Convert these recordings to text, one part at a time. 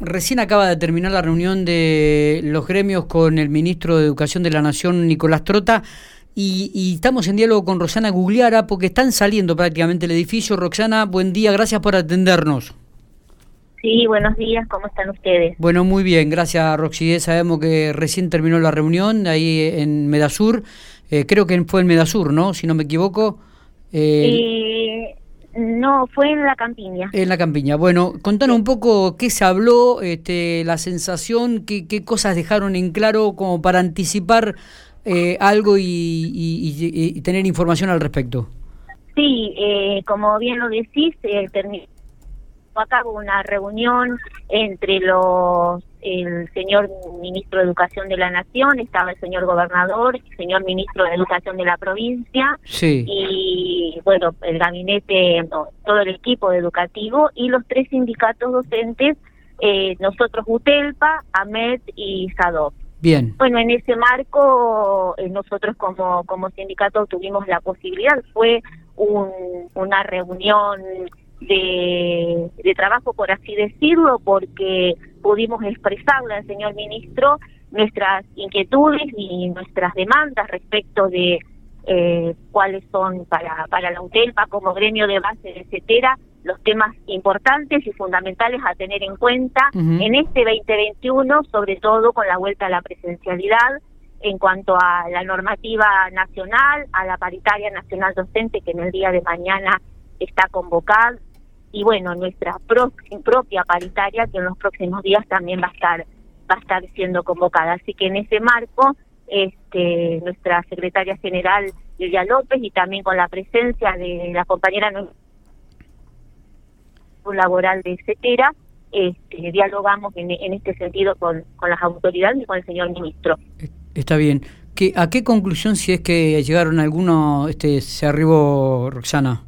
Recién acaba de terminar la reunión de los gremios con el ministro de Educación de la Nación, Nicolás Trota, y, estamos en diálogo con Roxana Gugliara porque están saliendo prácticamente el edificio. Roxana, buen día, gracias por atendernos. Sí, buenos días, ¿cómo están ustedes? Bueno, muy bien, gracias Roxy. Sabemos que recién terminó la reunión ahí en Medasur, eh, creo que fue en Medasur, ¿no? Si no me equivoco. Eh, no, fue en la campiña. En la campiña. Bueno, contanos un poco qué se habló, este, la sensación, qué, qué cosas dejaron en claro como para anticipar eh, algo y, tener información al respecto. Sí, eh, como bien lo decís, eh, terminó a cabo una reunión entre los el señor ministro de Educación de la Nación, estaba el señor gobernador, el señor ministro de Educación de la provincia y bueno, el gabinete, todo el equipo educativo y los tres sindicatos docentes, eh, nosotros UTELPA, AMED y SADOP. Bien. Bueno, en ese marco eh, nosotros como, como sindicato tuvimos la posibilidad, fue un, una reunión de, de trabajo, por así decirlo, porque pudimos expresarle al señor ministro nuestras inquietudes y nuestras demandas respecto de eh, cuáles son para, para la UTELPA como gremio de base, etcétera, los temas importantes y fundamentales a tener en cuenta en este 2021, sobre todo con la vuelta a la presencialidad, en cuanto a la normativa nacional, a la paritaria nacional docente que en el día de mañana está convocada, y bueno, nuestra propia paritaria que en los próximos días también va a estar va a estar siendo convocada. Así que en ese marco, este, nuestra secretaria general Lilia López y también con la presencia de la compañera laboral de CETERA, este, dialogamos en, en este sentido con, con las autoridades y con el señor ministro. Está bien. ¿Qué, ¿A qué conclusión, si es que llegaron algunos, este, se arribó Roxana?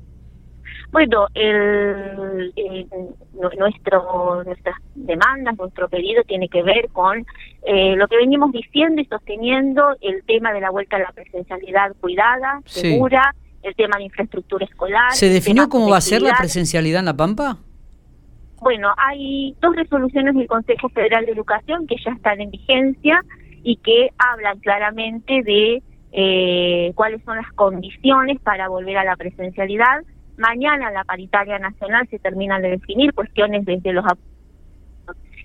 Bueno, el, nuestro, nuestras demandas, nuestro pedido tiene que ver con eh, lo que venimos diciendo y sosteniendo, el tema de la vuelta a la presencialidad cuidada, segura, el tema de infraestructura escolar. ¿Se definió cómo va a ser la presencialidad en La Pampa? Bueno, hay dos resoluciones del Consejo Federal de Educación que ya están en vigencia y que hablan claramente de eh, cuáles son las condiciones para volver a la presencialidad Mañana la paritaria nacional se termina de definir cuestiones desde los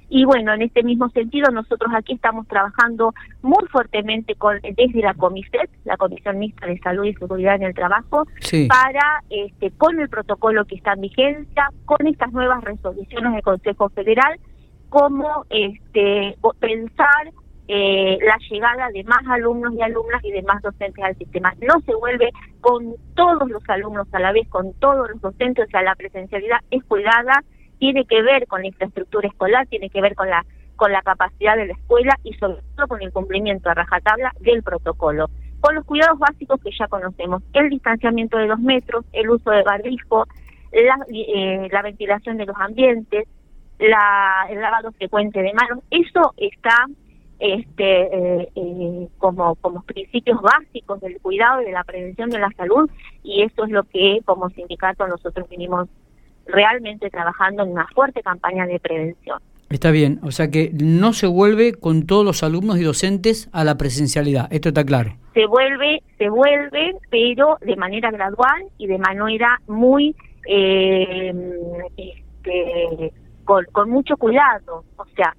y bueno, en este mismo sentido, nosotros aquí estamos trabajando muy fuertemente con desde la COMISET, la Comisión Mixta de Salud y Seguridad en el Trabajo, para, este, con el protocolo que está en vigencia, con estas nuevas resoluciones del Consejo Federal, cómo este, pensar eh, la llegada de más alumnos y alumnas y de más docentes al sistema. No se vuelve con todos los alumnos a la vez, con todos los docentes, o sea, la presencialidad es cuidada, tiene que ver con la infraestructura escolar, tiene que ver con la con la capacidad de la escuela y sobre todo con el cumplimiento a rajatabla del protocolo. Con los cuidados básicos que ya conocemos, el distanciamiento de dos metros, el uso de barbijo, la, eh, la ventilación de los ambientes, la, el lavado frecuente de manos, eso está este eh, eh, como como principios básicos del cuidado y de la prevención de la salud y eso es lo que como sindicato nosotros vinimos realmente trabajando en una fuerte campaña de prevención. Está bien, o sea que no se vuelve con todos los alumnos y docentes a la presencialidad, esto está claro. Se vuelve, se vuelve, pero de manera gradual y de manera muy eh, este, con, con mucho cuidado, o sea,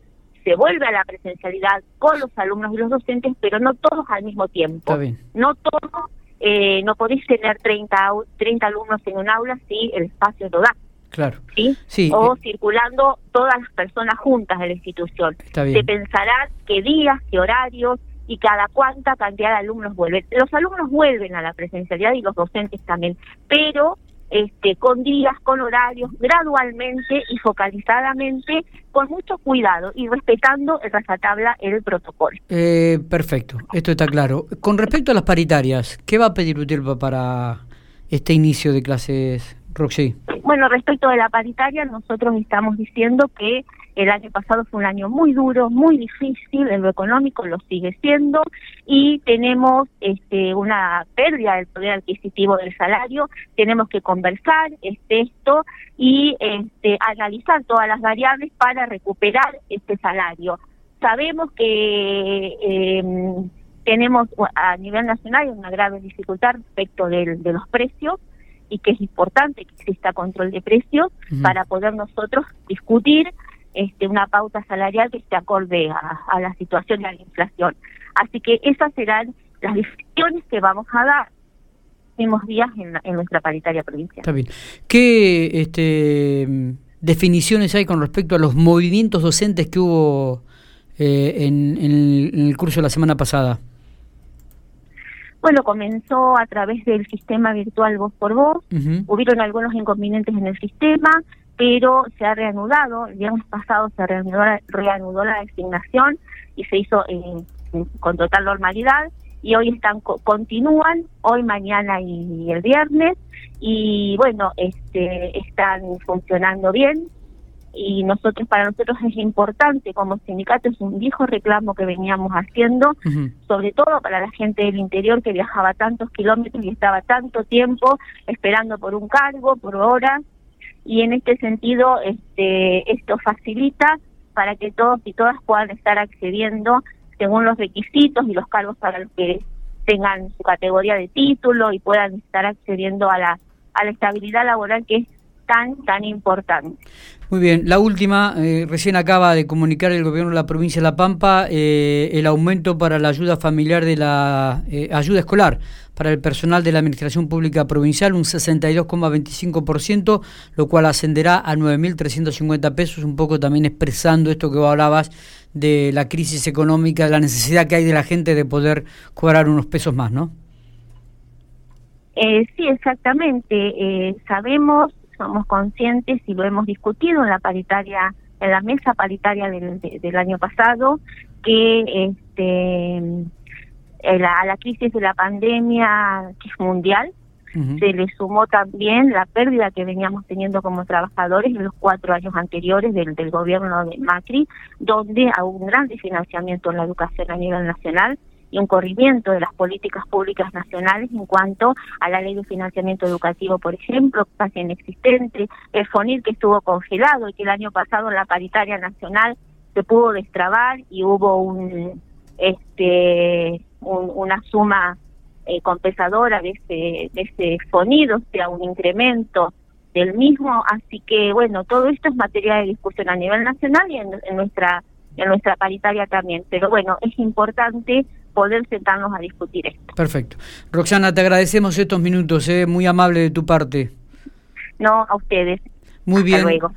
se vuelve a la presencialidad con los alumnos y los docentes, pero no todos al mismo tiempo. No todos, eh, no podéis tener 30, 30 alumnos en un aula si el espacio lo da. Claro. ¿sí? sí o eh. circulando todas las personas juntas de la institución. Se pensará qué días, qué horarios y cada cuánta cantidad de alumnos vuelven. Los alumnos vuelven a la presencialidad y los docentes también, pero este, con días, con horarios, gradualmente y focalizadamente, con mucho cuidado y respetando el rajatabla el protocolo. Eh, perfecto, esto está claro. Con respecto a las paritarias, ¿qué va a pedir UTELPA para este inicio de clases, Roxy? Bueno, respecto de la paritaria, nosotros estamos diciendo que El año pasado fue un año muy duro, muy difícil, en lo económico lo sigue siendo y tenemos este, una pérdida del poder adquisitivo del salario. Tenemos que conversar este, esto y este, analizar todas las variables para recuperar este salario. Sabemos que eh, tenemos a nivel nacional una grave dificultad respecto de los precios y que es importante que exista control de precios para poder nosotros discutir este, una pauta salarial que esté acorde a, la situación de la inflación. Así que esas serán las decisiones que vamos a dar próximos días en, nuestra paritaria provincial. Está bien. ¿Qué este, definiciones hay con respecto a los movimientos docentes que hubo eh, en, el, curso de la semana pasada? Bueno, comenzó a través del sistema virtual voz por voz. Hubieron algunos inconvenientes en el sistema, pero se ha reanudado. El viernes pasado se reanudó, reanudó la designación y se hizo con total normalidad. Y hoy están continúan, hoy, mañana y el viernes. Y bueno, este, están funcionando bien y nosotros para nosotros es importante como sindicato es un viejo reclamo que veníamos haciendo sobre todo para la gente del interior que viajaba tantos kilómetros y estaba tanto tiempo esperando por un cargo por hora y en este sentido este esto facilita para que todos y todas puedan estar accediendo según los requisitos y los cargos para los que tengan su categoría de título y puedan estar accediendo a la a la estabilidad laboral que es tan, tan importante. Muy bien, la última, eh, recién acaba de comunicar el gobierno de la provincia de La Pampa eh, el aumento para la ayuda familiar de la eh, ayuda escolar para el personal de la Administración Pública Provincial, un 62,25%, lo cual ascenderá a 9.350 pesos, un poco también expresando esto que vos hablabas de la crisis económica, la necesidad que hay de la gente de poder cobrar unos pesos más, ¿no? sí, exactamente. sabemos somos conscientes y lo hemos discutido en la paritaria, en la mesa paritaria del, del año pasado, que este eh, a la crisis de la pandemia que es mundial, se le sumó también la pérdida que veníamos teniendo como trabajadores en los cuatro años anteriores del, del gobierno de Macri, donde hubo un gran desfinanciamiento en la educación a nivel nacional un corrimiento de las políticas públicas nacionales en cuanto a la ley de financiamiento educativo, por ejemplo, casi inexistente, el FONIR que estuvo congelado y que el año pasado en la paritaria nacional se pudo destrabar y hubo un este una suma eh, compensadora de ese, de ese o sea, un incremento del mismo, así que bueno, todo esto es materia de discusión a nivel nacional y en nuestra en nuestra paritaria también, pero bueno, es importante poder sentarnos a discutir esto. Perfecto. Roxana, te agradecemos estos minutos, ¿eh? muy amable de tu parte. No, a ustedes. Muy bien. Luego.